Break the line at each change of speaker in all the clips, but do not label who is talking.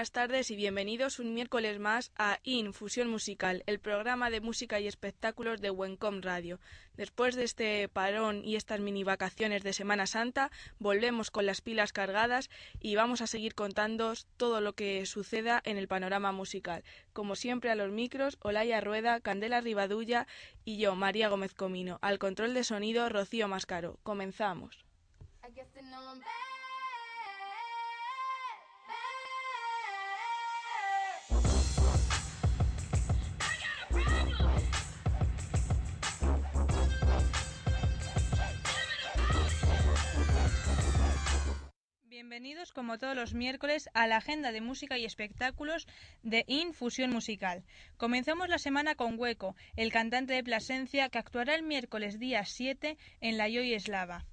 Buenas tardes y bienvenidos un miércoles más a Infusión Musical, el programa de música y espectáculos de Wencom Radio. Después de este parón y estas mini vacaciones de Semana Santa, volvemos con las pilas cargadas y vamos a seguir contándoos todo lo que suceda en el panorama musical. Como siempre a los micros, Olaya Rueda, Candela Rivadulla y yo, María Gómez Comino. Al control de sonido, Rocío Mascaro. Comenzamos.
Bienvenidos como todos los miércoles a la agenda de música y espectáculos de Infusión Musical. Comenzamos la semana con Hueco, el cantante de Plasencia que actuará el miércoles día 7 en la Joy Eslava.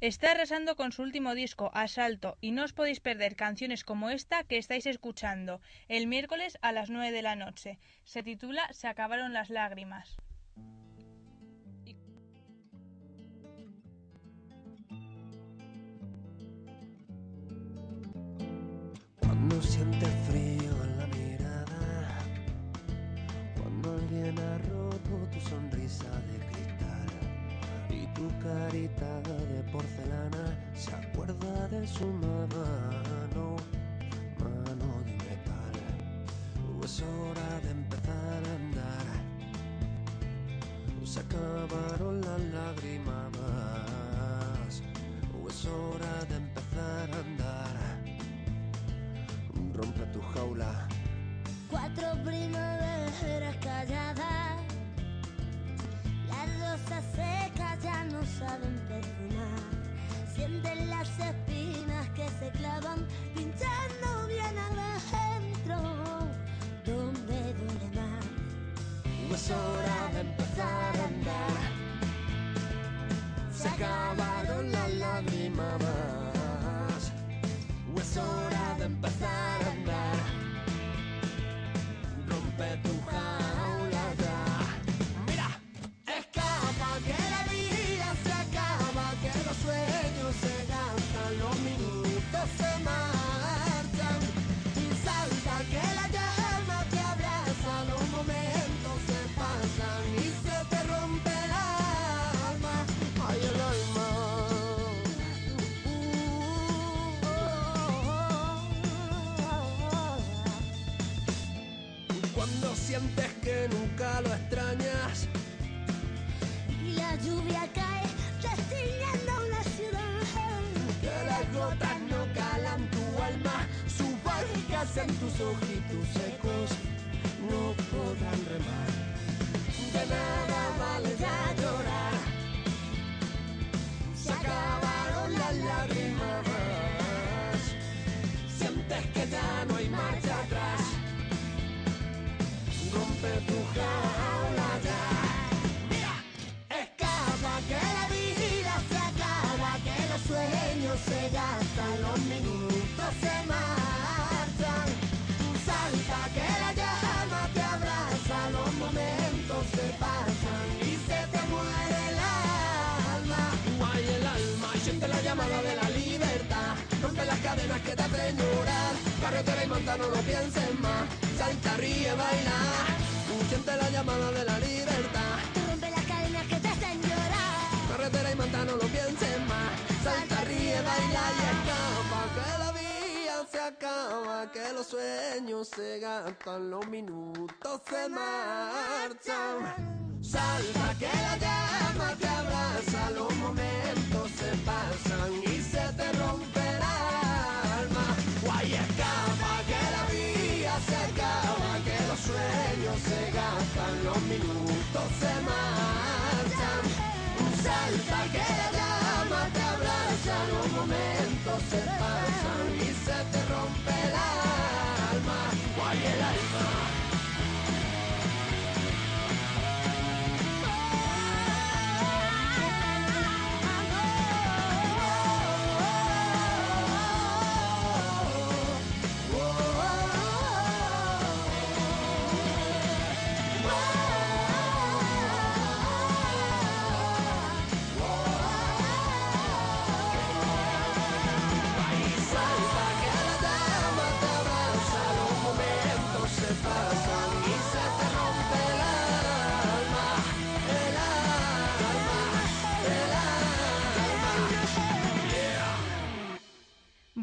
Está arrasando con su último disco, Asalto, y no os podéis perder canciones como esta que estáis escuchando el miércoles a las 9 de la noche. Se titula Se acabaron las lágrimas.
Sientes frío en la mirada, cuando alguien roto tu sonrisa de cristal y tu carita de porcelana se acuerda de su mano, mano de metal. Es hora de empezar a andar, se acabaron las lágrimas. Es hora de empezar a andar rompe tu jaula.
Cuatro primaveras calladas, las rosas secas ya no saben perfunar. Sienten las espinas que se clavan, pinchando bien adentro, donde duele más.
Es hora de empezar a andar. Se acabaron las lágrimas. Es hora de empezar en tus ojitos secos los minutos se marchan. Salta que la llama te abraza, los momentos se pasan y se te romperá el alma. Guay, escapa que la vida se acaba, que los sueños se gastan, los minutos se marchan. Salta que la llama te abraza, los momentos se pasan.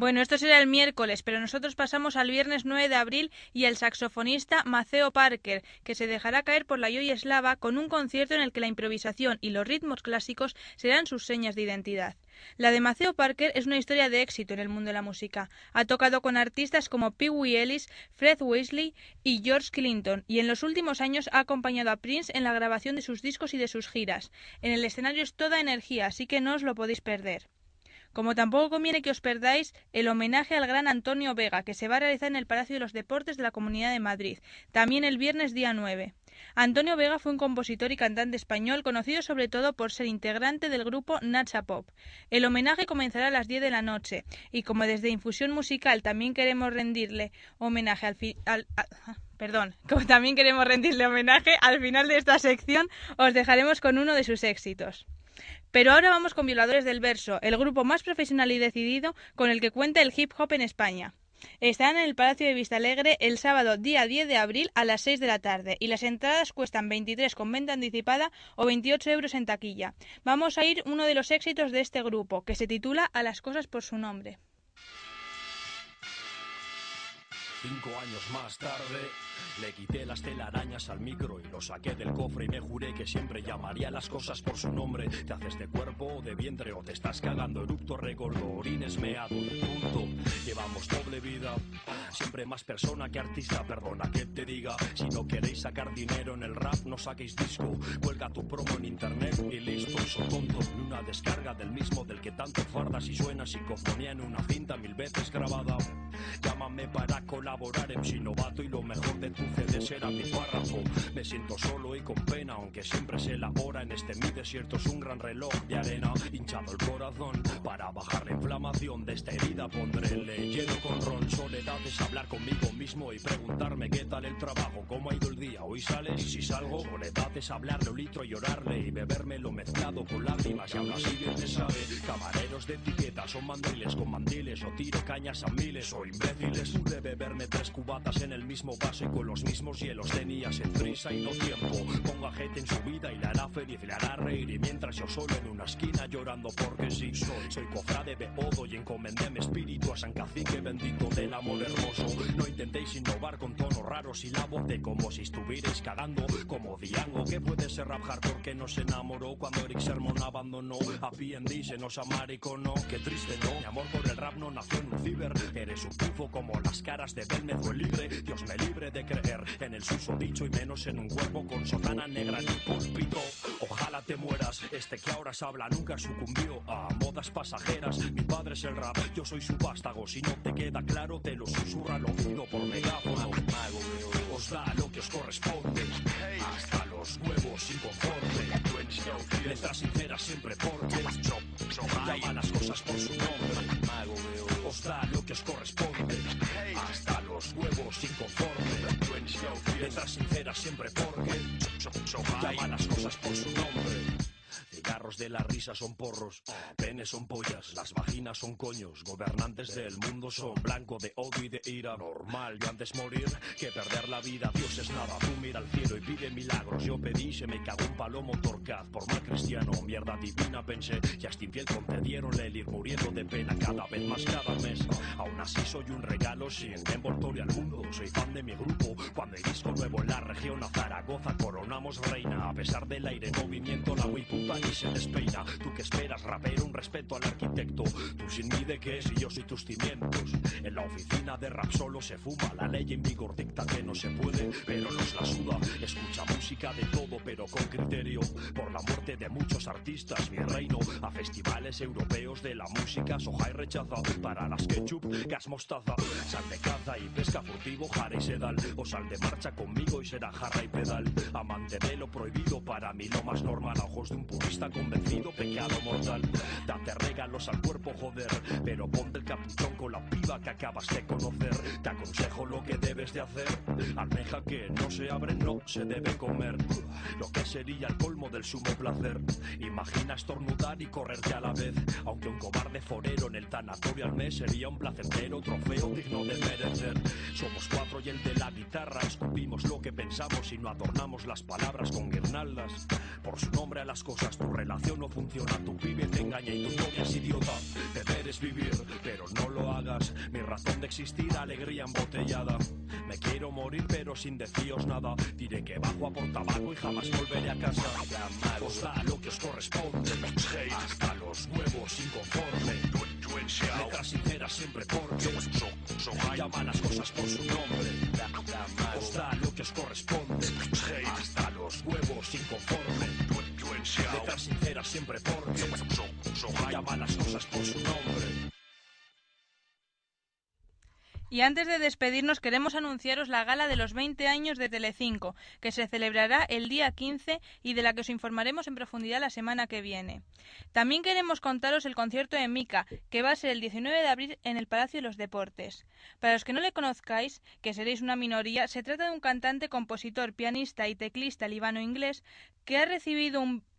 Bueno, esto será el miércoles, pero nosotros pasamos al viernes 9 de abril y el saxofonista Maceo Parker, que se dejará caer por la Joy Eslava con un concierto en el que la improvisación y los ritmos clásicos serán sus señas de identidad. La de Maceo Parker es una historia de éxito en el mundo de la música. Ha tocado con artistas como Pee Wee Ellis, Fred Weasley y George Clinton, y en los últimos años ha acompañado a Prince en la grabación de sus discos y de sus giras. En el escenario es toda energía, así que no os lo podéis perder. Como tampoco conviene que os perdáis el homenaje al gran Antonio Vega, que se va a realizar en el Palacio de los Deportes de la Comunidad de Madrid, también el viernes día 9. Antonio Vega fue un compositor y cantante español conocido sobre todo por ser integrante del grupo Nacha Pop. El homenaje comenzará a las 10 de la noche y como desde Infusión Musical también queremos rendirle homenaje al, fi- al- a- Perdón, como también queremos rendirle homenaje, al final de esta sección os dejaremos con uno de sus éxitos. Pero ahora vamos con Violadores del Verso, el grupo más profesional y decidido con el que cuenta el hip hop en España. Estarán en el Palacio de Vistalegre el sábado día 10 de abril a las 6 de la tarde y las entradas cuestan 23 con venta anticipada o 28 euros en taquilla. Vamos a ir uno de los éxitos de este grupo, que se titula A las cosas por su nombre.
Cinco años más tarde, le quité las telarañas al micro y lo saqué del cofre y me juré que siempre llamaría las cosas por su nombre. ¿Te haces de cuerpo o de vientre o te estás cagando? Eructo, regordo, orines, meado, punto. Llevamos doble vida, siempre más persona que artista. Perdona que te diga, si no queréis sacar dinero en el rap, no saquéis disco. Cuelga tu promo en internet y listo. Soy tonto, ni una descarga del mismo del que tanto fardas y suena psicofonía en una cinta mil veces grabada. Llámame para colaborar en Sinovato y lo mejor de tu CD será mi párrafo. Me siento solo y con pena, aunque siempre se elabora en este mi desierto. Es un gran reloj de arena, hinchado el corazón. Para bajar la inflamación de esta herida pondré lleno con ron. Soledad es hablar conmigo mismo y preguntarme qué tal el trabajo, cómo ha ido el día. Hoy sales si salgo, soledad es hablarle un litro y llorarle y beberme lo mezclado con lágrimas. Y aún así bien te sabe, camareros de etiqueta son mandiles con mandiles o tiro cañas a miles o imbéciles. Pude beberme tres cubatas en el mismo vaso y con los mismos hielos tenía sed, prisa y no tiempo. Ponga gente en su vida y la hará feliz, le hará reír y mientras yo solo en una esquina llorando porque sí soy. Soy cofrade de Odo y encomendé mi espíritu a San Cacique bendito del amor hermoso. No intentéis innovar con tonos raros y la voz de como si estuvierais cagando como Diango. que puede ser rap hardcore que nos enamoró cuando Eric Sermon abandonó a P&D se nos amariconó. Qué triste, ¿no? Mi amor por el rap no nació en un ciber. Eres un pufo como las caras de Belmez o el libre. Dios me libre de creer en el susodicho y menos en un cuerpo con sotana negra en el púlpito. Ojalá te mueras, este que ahora se habla nunca sucumbió a modas pasajeras. Mi padre es el rap, yo soy su vástago. Si no te queda claro, te lo susurra al oído por megáfono. Mago, os da lo que os corresponde. Hasta los huevos inconforme. Letras sinceras siempre porque llama las cosas por su nombre. Os da lo que os corresponde. Hasta los huevos inconforme. Letras sinceras siempre porque llama las cosas por su nombre. Cigarros de la risa son porros, penes son pollas, las vaginas son coños, gobernantes del mundo son blanco de odio y de ira. Normal, yo antes morir que perder la vida, Dios es nada, tú mira al cielo y pide milagros. Yo pedí, se me cagó un palomo torcaz, por mal cristiano, mierda divina pensé, ya estoy fiel concedieron el ir muriendo de pena cada vez más cada mes. Aún así soy un regalo sin envoltorio al mundo, soy fan de mi grupo, cuando hay disco nuevo en la región a Zaragoza coronamos reina, a pesar del aire en movimiento, la muy puta y se despeina. Tú que esperas, rapero, un respeto al arquitecto. Tú sin mí de qué si yo soy tus cimientos. En la oficina de rap solo se fuma. La ley en vigor dicta que no se puede, pero nos la suda. Escucha música de todo, pero con criterio. Por la muerte de muchos artistas, mi reino. A festivales europeos de la música, soja y rechaza. Para las ketchup, gas mostaza. Sal de caza y pesca furtivo, jara y sedal. O sal de marcha conmigo y será jarra y pedal. Amante de lo prohibido, para mí lo más normal. A ojos de un purista convencido, pecado mortal. Date regalos al cuerpo, joder. Pero ponte el capuchón con la piba que acabas de conocer. Te aconsejo lo que debes de hacer. Almeja que no se abre, no se debe comer. Lo que sería el colmo del sumo placer. Imagina estornudar y correrte a la vez. Aunque un cobarde forero en el tanatorio al mes sería un placentero trofeo digno de merecer. Somos cuatro y el de la guitarra. Escupimos lo que pensamos y no adornamos las palabras con guirnaldas. Por su nombre a las cosas, tu relación no funciona. Tu pibe te engaña y tu novia es idiota. Deber es vivir, pero no lo hagas. Mi razón de existir, alegría embotellada. Me quiero morir, pero sin deciros nada. Diré que bajo a por tabaco y jamás volveré a casa. Os da lo que os corresponde. Hasta los huevos inconforme. Letras sinceras siempre porque llama las cosas por su nombre. Os da lo que os corresponde. Hasta los huevos inconforme.
Y antes de despedirnos queremos anunciaros la gala de los 20 años de Telecinco, que se celebrará el día 15 y de la que os informaremos en profundidad la semana que viene. También queremos contaros el concierto de Mika, que va a ser el 19 de abril en el Palacio de los Deportes. Para los que no le conozcáis, que seréis una minoría, se trata de un cantante, compositor, pianista y teclista libano-inglés que ha recibido un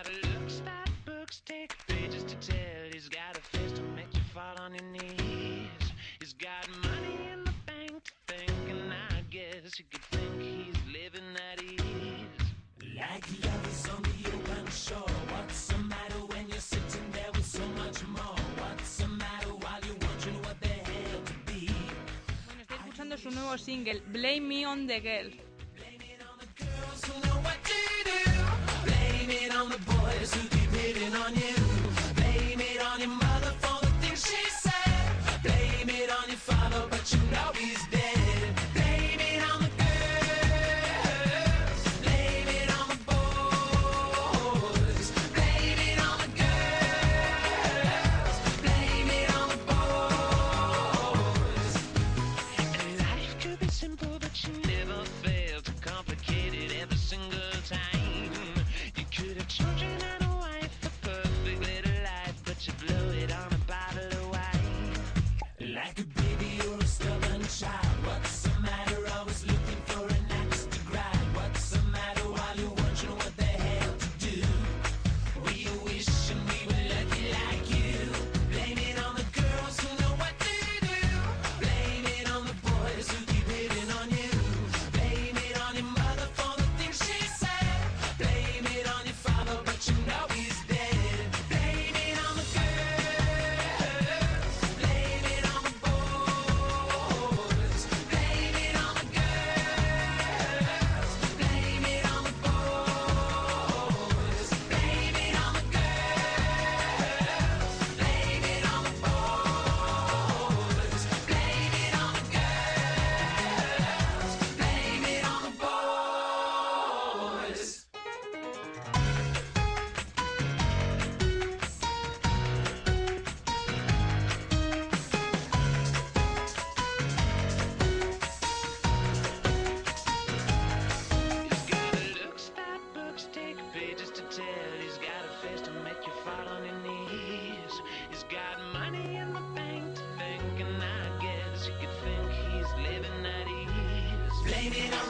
He's got a looks that books take pages to tell. He's got a face to make you fall on your knees. He's got money in the bank to think, and I guess you could think he's living at ease.
Like lovers on the open shore. What's the matter when you're sitting there with so much more? What's the matter while you're wondering what the hell to be?
Bueno, estáis escuchando su nuevo single, Blame Me on the Girl.
Blame it on the boys who keep hitting on you. Blame it on your mother for the things she said. Blame it on your father, but you know he's dead.
Leaning around.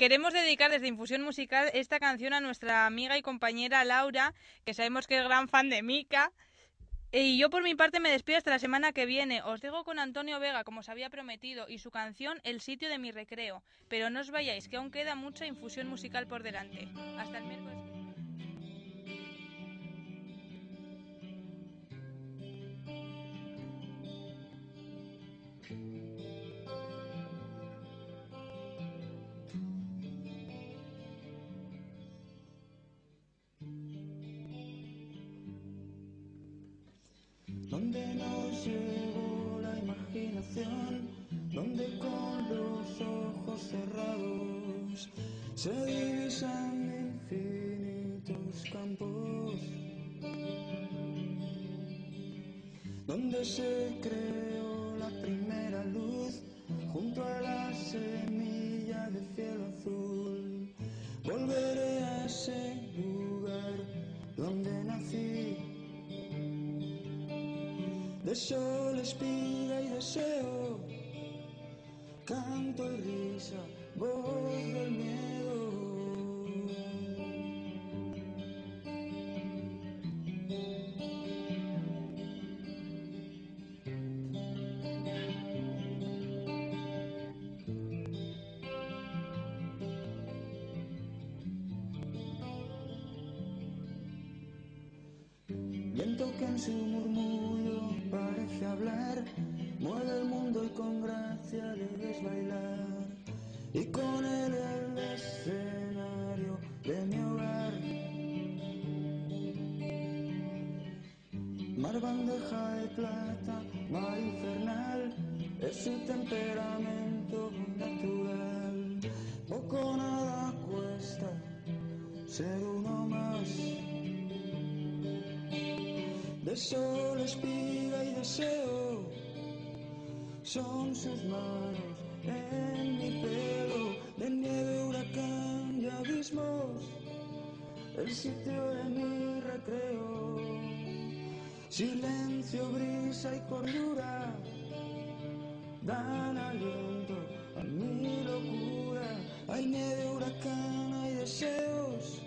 Queremos dedicar desde Infusión Musical esta canción a nuestra amiga y compañera Laura, que sabemos que es gran fan de Mika. Y yo por mi parte me despido hasta la semana que viene. Os dejo con Antonio Vega, como os había prometido, y su canción El sitio de mi recreo. Pero no os vayáis, que aún queda mucha infusión musical por delante. Hasta el miércoles.
Donde con los ojos cerrados se divisan infinitos campos, donde se creó En su murmullo parece hablar, mueve el mundo y con gracia le ves bailar. Y con él el escenario de mi hogar. Mar bandeja de plata, mar infernal, es su temperamento Son sus manos en mi pelo, de nieve, huracán y abismos, el sitio de mi recreo. Silencio, brisa y cordura dan aliento a mi locura. Hay nieve, huracán, hay deseos,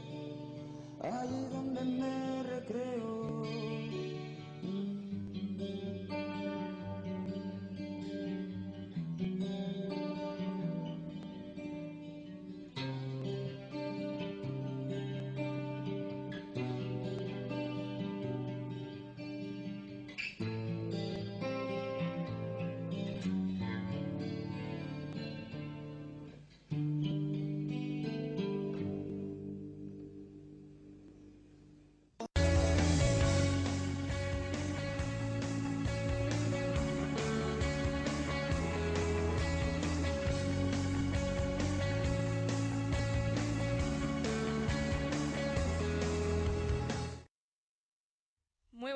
allí donde me recreo.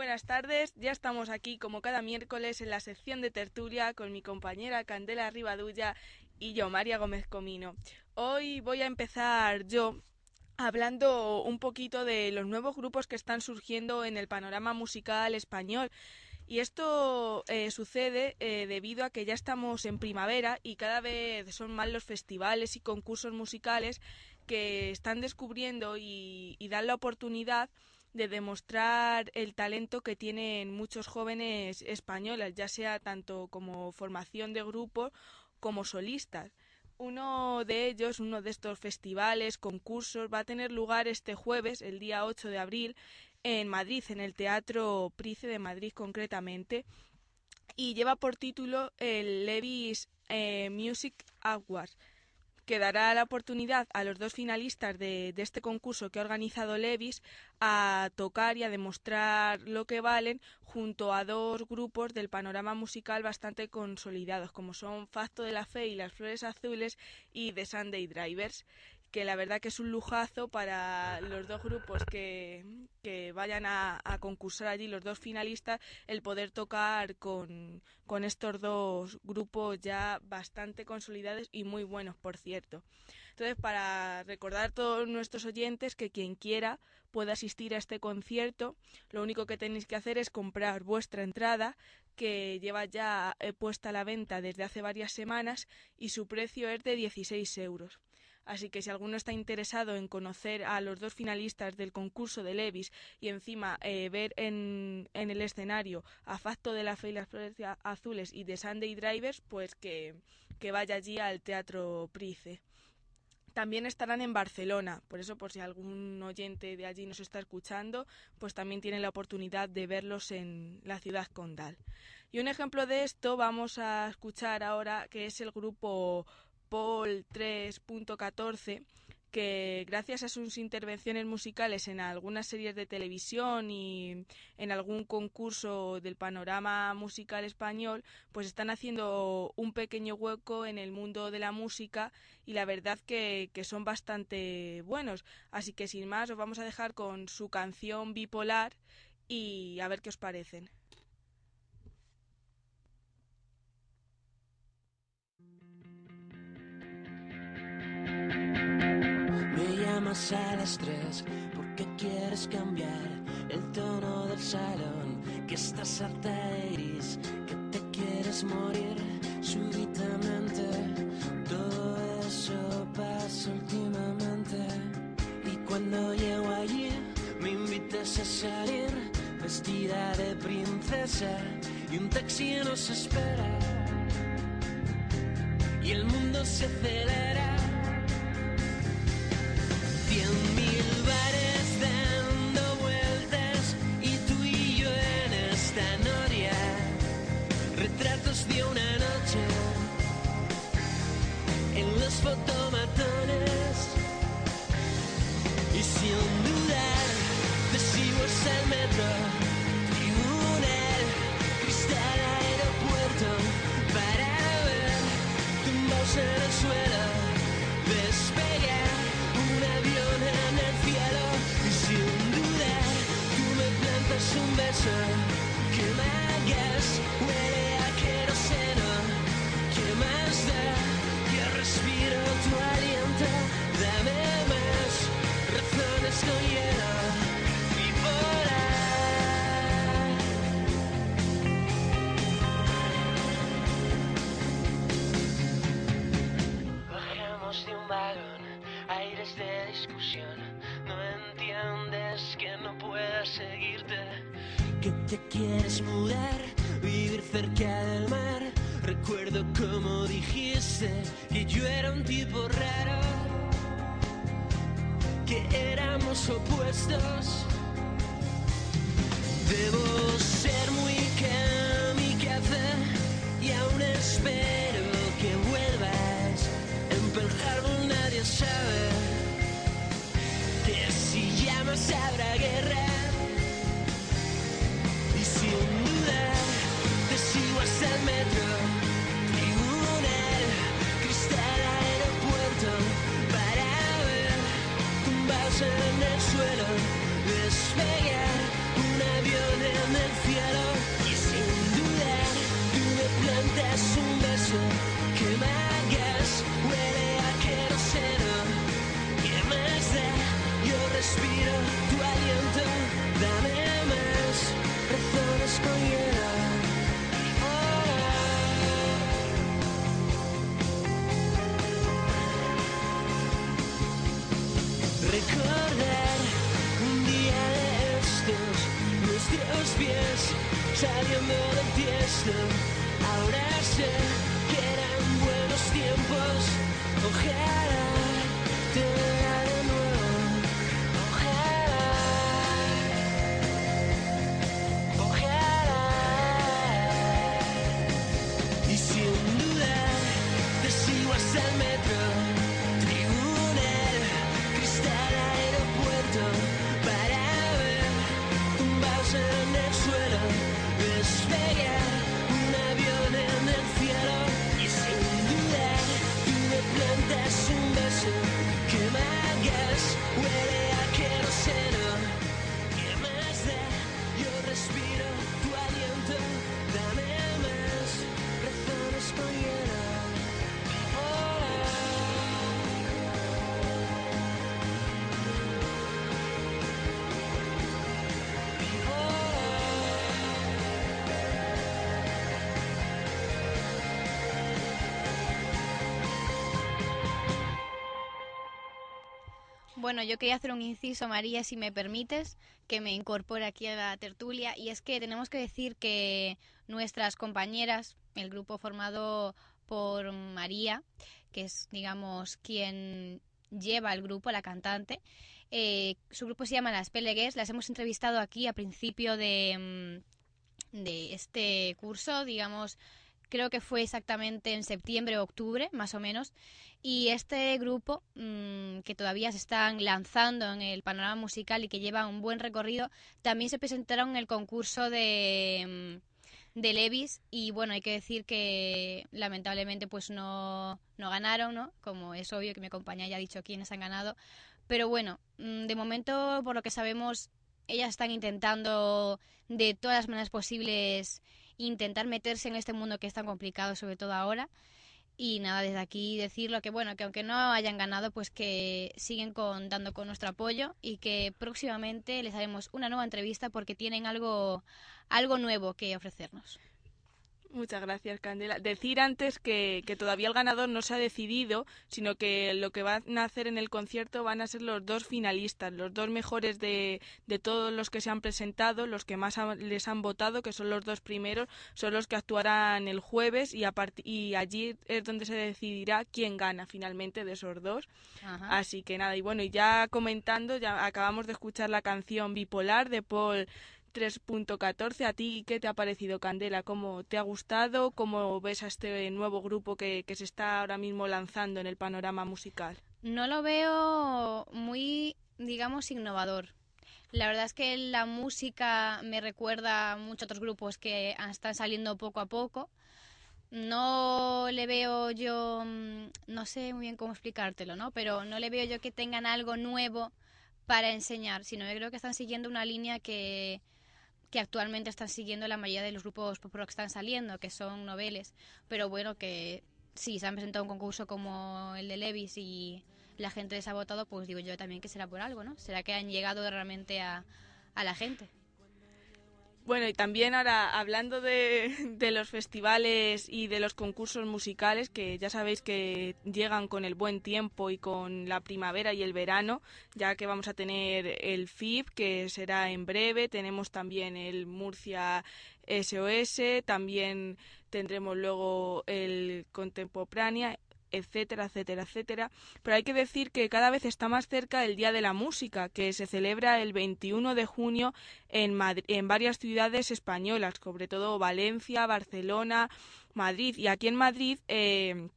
Buenas tardes, ya estamos aquí como cada miércoles en la sección de tertulia con mi compañera Candela Rivadulla y yo, María Gómez Comino. Hoy voy a empezar yo hablando un poquito de los nuevos grupos que están surgiendo en el panorama musical español. Y esto eh, sucede eh, debido a que ya estamos en primavera y cada vez son más los festivales y concursos musicales que están descubriendo y, y dan la oportunidad de demostrar el talento que tienen muchos jóvenes españoles, ya sea tanto como formación de grupo como solistas. Uno de ellos, uno de estos festivales, concursos, va a tener lugar este jueves, el día 8 de abril, en Madrid, en el Teatro Price de Madrid concretamente, y lleva por título el Levis eh, Music Awards que dará la oportunidad a los dos finalistas de, de, este concurso que ha organizado Levis a tocar y a demostrar lo que valen junto a dos grupos del panorama musical bastante consolidados, como son Facto de la Fe y Las Flores Azules y The Sunday Drivers que la verdad que es un lujazo para los dos grupos que, que vayan a, concursar allí, los dos finalistas, el poder tocar con, con estos dos grupos ya bastante consolidados y muy buenos, por cierto. Entonces, para recordar a todos nuestros oyentes que quien quiera puede asistir a este concierto, lo único que tenéis que hacer es comprar vuestra entrada, que lleva ya eh, puesta a la venta desde hace varias semanas y su precio es de 16 euros. Así que si alguno está interesado en conocer a los dos finalistas del concurso de Levis y encima eh, ver en, el escenario a Facto de la Fe y las Flores Azules y de Sunday Drivers, pues que, que vaya allí al Teatro Price. También estarán en Barcelona, por eso por si algún oyente de allí nos está escuchando, pues también tiene la oportunidad de verlos en la ciudad condal. Y un ejemplo de esto vamos a escuchar ahora, que es el grupo Paul 3.14, que gracias a sus intervenciones musicales en algunas series de televisión y en algún concurso del panorama musical español, pues están haciendo un pequeño hueco en el mundo de la música y la verdad que, que son bastante buenos. Así que sin más os vamos a dejar con su canción bipolar y a ver qué os parecen.
Llamas a las tres porque quieres cambiar el tono del salón, que estás harta de iris, que te quieres morir súbitamente. Todo eso pasa últimamente. Y cuando llego allí, me invitas a salir vestida de princesa y un taxi nos espera. Y el mundo se acelera. Una noche en los fotomatones.
Bueno, yo quería hacer un inciso, María, si me permites, que me incorpore aquí a la tertulia. Y es que tenemos que decir que nuestras compañeras, el grupo formado por María, que es, digamos, quien lleva el grupo, la cantante, eh, su grupo se llama Las Pelegues. Las hemos entrevistado aquí a principio de, mm, de este curso, digamos, creo que fue exactamente en septiembre o octubre, más o menos. Y este grupo, mm, que todavía se están lanzando en el panorama musical y que lleva un buen recorrido, también se presentaron en el concurso de, mm, de Levis y bueno, hay que decir que lamentablemente pues no, no ganaron, ¿no? Como es obvio que mi compañera ya ha dicho quiénes han ganado. Pero bueno, mm, de momento, por lo que sabemos, ellas están intentando de todas las maneras posibles intentar meterse en este mundo que es tan complicado, sobre todo ahora. Y nada, desde aquí decirlo que bueno, que aunque no hayan ganado, pues que siguen contando con nuestro apoyo y que próximamente les haremos una nueva entrevista porque tienen algo, algo nuevo que ofrecernos.
Muchas gracias, Candela. Decir antes que, que todavía el ganador no se ha decidido, sino que lo que van a hacer en el concierto van a ser los dos finalistas, los dos mejores de, de todos los que se han presentado, los que más han- les han votado, que son los dos primeros, son los que actuarán el jueves y, a y allí es donde se decidirá quién gana finalmente de esos dos.
Ajá.
Así que nada, y bueno, y ya comentando, ya acabamos de escuchar la canción Bipolar de Paul 3.14. ¿A ti qué te ha parecido, Candela? ¿Cómo te ha gustado? ¿Cómo ves a este nuevo grupo que, que se está ahora mismo lanzando en el panorama musical?
No lo veo muy, digamos, innovador. La verdad es que la música me recuerda a otros grupos que están saliendo poco a poco. No le veo yo, mm, no sé muy bien cómo explicártelo, ¿no? Pero no le veo yo que tengan algo nuevo para enseñar, sino yo creo que están siguiendo una línea que, que actualmente están siguiendo la mayoría de los grupos pop que están saliendo, que son noveles. Pero bueno, que si se han presentado un concurso como el de Levis y la gente les ha votado, pues digo yo también que será por algo, ¿no? Será que han llegado realmente a, a la gente.
Bueno, y también ahora hablando de, de los festivales y de los concursos musicales, que ya sabéis que llegan con el buen tiempo y con la primavera y el verano, ya que vamos a tener el FIP, que será en breve, tenemos también el Murcia SOS, también tendremos luego el Contemporánea, etcétera, etcétera, etcétera. Pero hay que decir que cada vez está más cerca el Día de la Música, que se celebra el 21 de junio en, Madri- en varias ciudades españolas, sobre todo Valencia, Barcelona, Madrid. Y aquí en Madrid eh,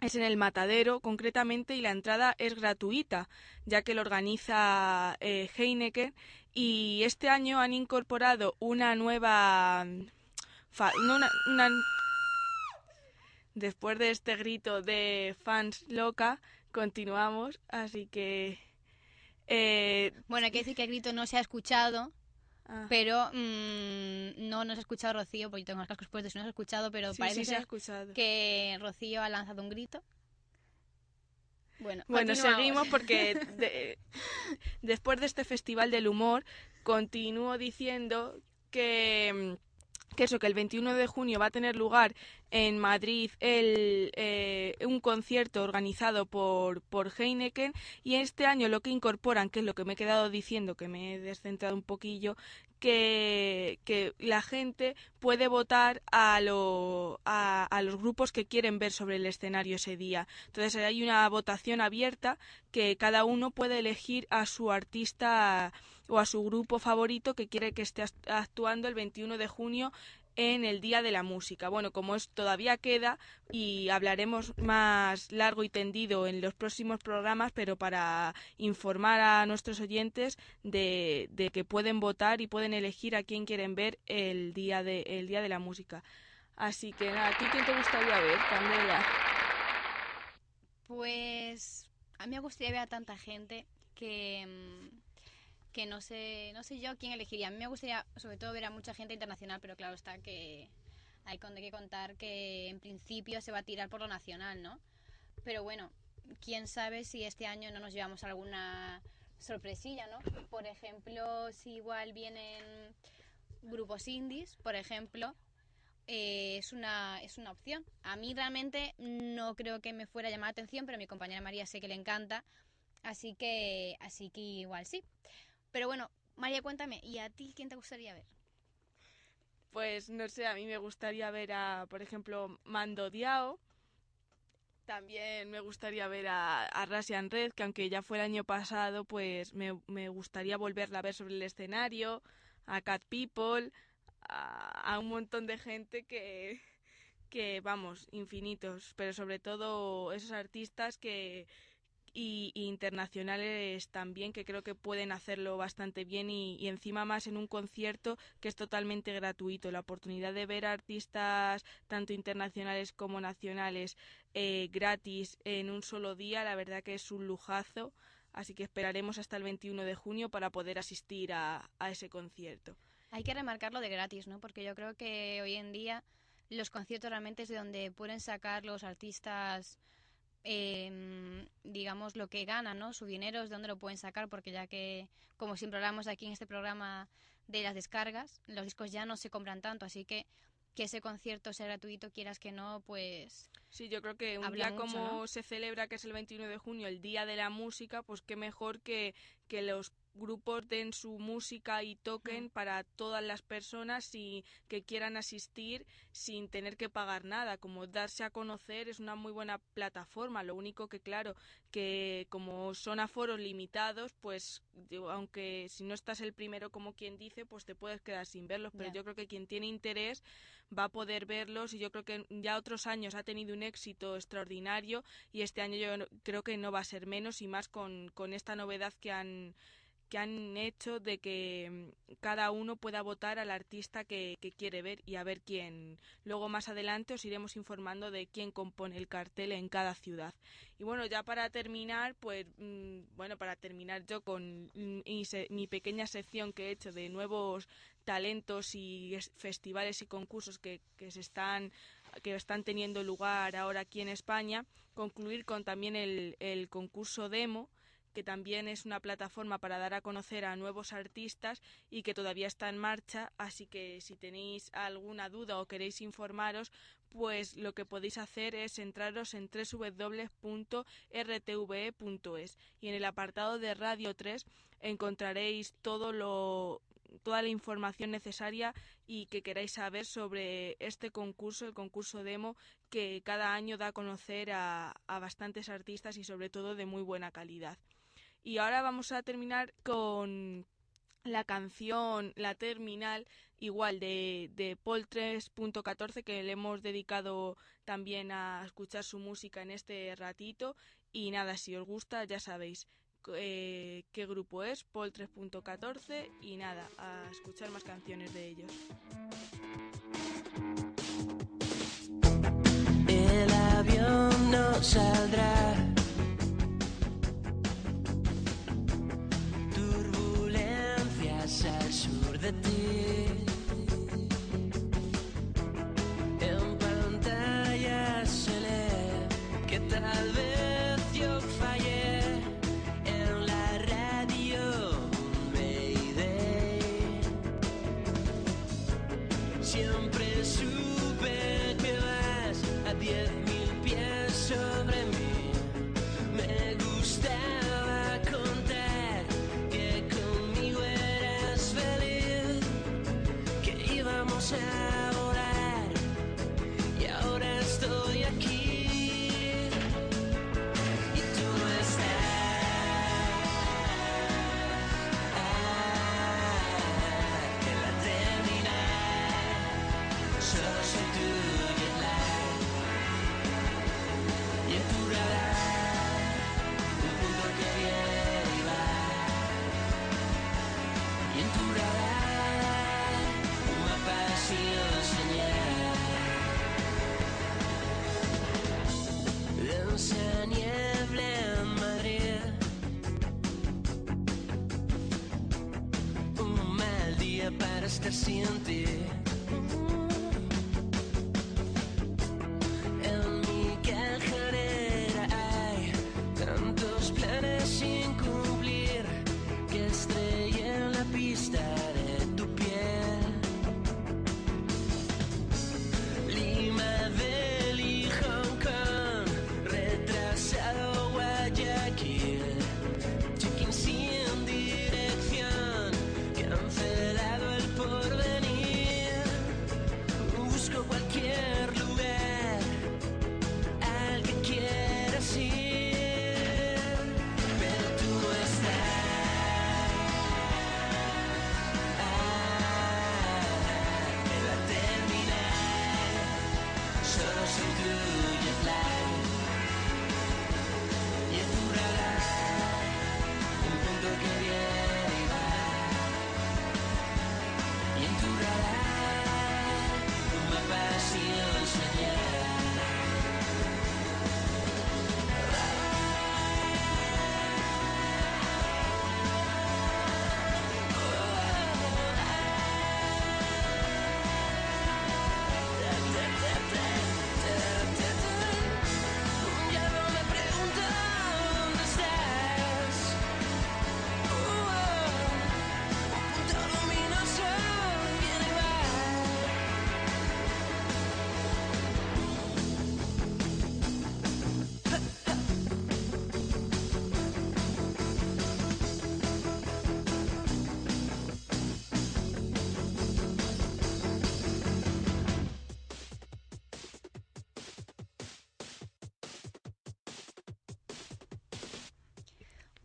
es en el Matadero concretamente y la entrada es gratuita, ya que lo organiza eh, Heineken. Y este año han incorporado una nueva... una- Después de este grito de fans loca, continuamos, así que... eh,
Bueno, hay que decir que el grito no se ha escuchado,
ah,
pero mm, no nos ha escuchado Rocío, porque yo tengo los cascos puestos y no se ha escuchado, pero
sí,
parece
sí se ha
ser
escuchado.
que Rocío ha lanzado un grito. Bueno,
Bueno, seguimos porque de- después de este Festival del Humor, continúo diciendo que, mm, que eso, que el 21 de junio va a tener lugar en Madrid el, eh, un concierto organizado por, por Heineken y este año lo que incorporan, que es lo que me he quedado diciendo, que me he descentrado un poquillo, que, que la gente puede votar a, lo, a, a los grupos que quieren ver sobre el escenario ese día. Entonces hay una votación abierta que cada uno puede elegir a su artista o a su grupo favorito que quiere que esté act- actuando el 21 de junio en el Día de la Música. Bueno, como es todavía queda y hablaremos más largo y tendido en los próximos programas, pero para informar a nuestros oyentes de, de que pueden votar y pueden elegir a quién quieren ver el Día de, el día de la Música. Así que nada, ¿a ti quién te gustaría ver, Candela?
Pues a mí me gustaría ver a tanta gente que, mm, que no sé, no sé yo quién elegiría. A mí me gustaría sobre todo ver a mucha gente internacional, pero claro está que hay que contar que en principio se va a tirar por lo nacional, ¿no? Pero bueno, quién sabe si este año no nos llevamos alguna sorpresilla, ¿no? Por ejemplo, si igual vienen grupos indies, por ejemplo, eh, es, una, es una opción. A mí realmente no creo que me fuera a llamar la atención, pero a mi compañera María sé que le encanta. Así que, así que igual sí. Pero bueno, María, cuéntame, ¿y a ti quién te gustaría ver?
Pues no sé, a mí me gustaría ver a, por ejemplo, Mando Diao. También me gustaría ver a, a Russian Red, que aunque ya fue el año pasado, pues me, me gustaría volverla a ver sobre el escenario, a Cat People, a, a un montón de gente que, que, vamos, infinitos, pero sobre todo esos artistas que y, y internacionales también que creo que pueden hacerlo bastante bien y, encima más en un concierto que es totalmente gratuito. La oportunidad de ver artistas tanto internacionales como nacionales eh, gratis en un solo día la verdad que es un lujazo. Así que esperaremos hasta el 21 de junio para poder asistir a, a ese concierto.
Hay que remarcarlo de gratis, ¿no? Porque yo creo que hoy en día los conciertos realmente es de donde pueden sacar los artistas, eh, digamos, lo que ganan, ¿no? Su dinero es de donde lo pueden sacar, porque ya que, como siempre hablamos aquí en este programa de las descargas, los discos ya no se compran tanto, así que que ese concierto sea gratuito, quieras que no, pues...
Sí, yo creo que un día
mucho,
como
¿no?
se celebra, que es el 21 de junio, el Día de la Música, pues qué mejor que, que los grupos den su música y toquen para todas las personas y que quieran asistir sin tener que pagar nada. Como darse a conocer es una muy buena plataforma. Lo único que, claro, que como son aforos limitados, pues aunque si no estás el primero como quien dice, pues te puedes quedar sin verlos. Pero yo creo que quien tiene interés va a poder verlos y yo creo que ya otros años ha tenido un éxito extraordinario y este año yo creo que no va a ser menos y más con, con esta novedad que han que han hecho de que mm, cada uno pueda votar al artista que, quiere ver y a ver quién. Luego más adelante os iremos informando de quién compone el cartel en cada ciudad. Y bueno, ya para terminar, pues mm, bueno, para terminar yo con mm, mi pequeña sección que he hecho de nuevos talentos y es- festivales y concursos que, que se están que están teniendo lugar ahora aquí en España, concluir con también el, el concurso demo que también es una plataforma para dar a conocer a nuevos artistas y que todavía está en marcha, así que si tenéis alguna duda o queréis informaros, pues lo que podéis hacer es entraros en www.rtve.es y en el apartado de Radio 3 encontraréis todo lo toda la información necesaria y que queráis saber sobre este concurso, el concurso demo, que cada año da a conocer a, a bastantes artistas y sobre todo de muy buena calidad. Y ahora vamos a terminar con la canción La Terminal, igual de, de Paul 3.14, que le hemos dedicado también a escuchar su música en este ratito. Y nada, si os gusta, ya sabéis eh, qué grupo es, Paul 3.14. Y nada, a escuchar más canciones de ellos.
El avión no saldrá. Siempre supe que vas a diez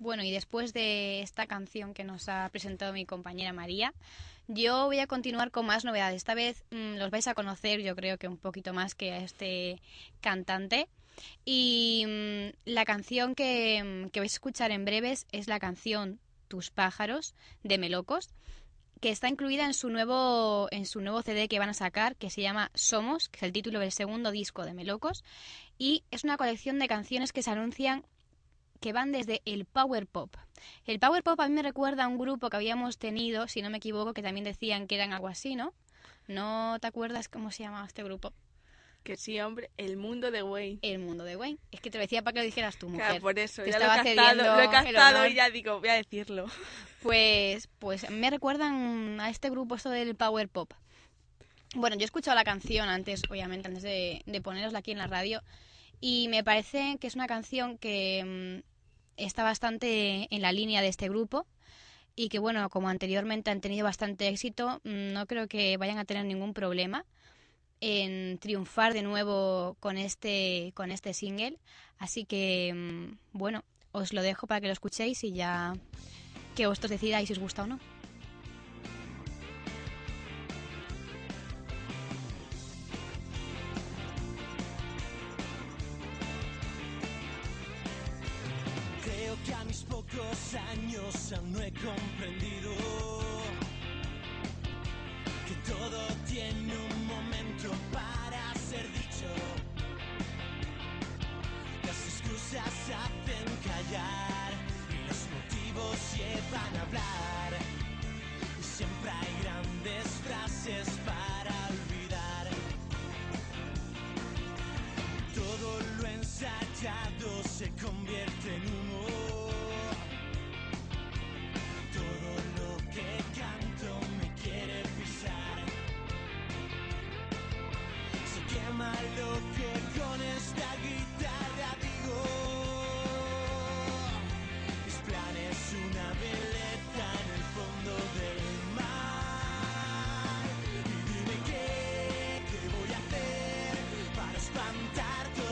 Bueno, y después de esta canción que nos ha presentado mi compañera María, yo voy a continuar con más novedades. Esta vez mm, los vais a conocer, yo creo que un poquito más que a este cantante. Y mm, la canción que, mm, que vais a escuchar en breves es la canción Tus pájaros de Melocos, que está incluida en su nuevo en su nuevo CD que van a sacar, que se llama Somos, que es el título del segundo disco de Melocos, y es una colección de canciones que se anuncian que van desde el power pop. El power pop a mí me recuerda a un grupo que habíamos tenido, si no me equivoco, que también decían que eran algo así, ¿no? ¿No te acuerdas cómo se llamaba este grupo?
Que sí, hombre, el mundo de Wayne.
El mundo de Wayne. Es que te lo decía para que lo dijeras tú, mujer.
Claro, por eso,
Te
ya lo he
estaba
lo he
honor.
y ya digo, voy a decirlo.
Pues, pues me recuerdan a este grupo esto del power pop. Bueno, yo he escuchado la canción antes, obviamente, antes de, de ponerosla aquí en la radio, y me parece que es una canción que mm, está bastante en la línea de este grupo y que, bueno, como anteriormente han tenido bastante éxito, mm, no creo que vayan a tener ningún problema en triunfar de nuevo con este, con este single. Así que, mm, bueno, os lo dejo para que lo escuchéis y ya que vosotros decidáis si os gusta o no.
Pocos años aún no he comprendido que todo tiene un momento para ser dicho. Las excusas hacen callar y los motivos llevan a hablar. Y siempre hay grandes frases para olvidar. Todo lo ensayado se convierte en humo. Lo que con esta guitarra digo. Mis planes una veleta en el fondo del mar. Y dime qué, qué voy a hacer para espantar todos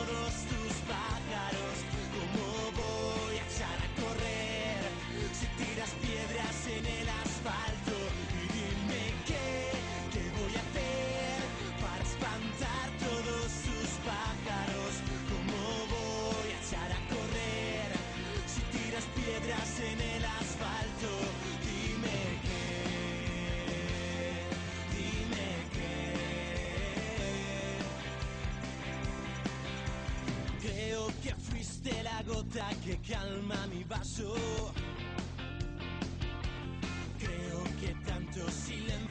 Creo que tanto silencio.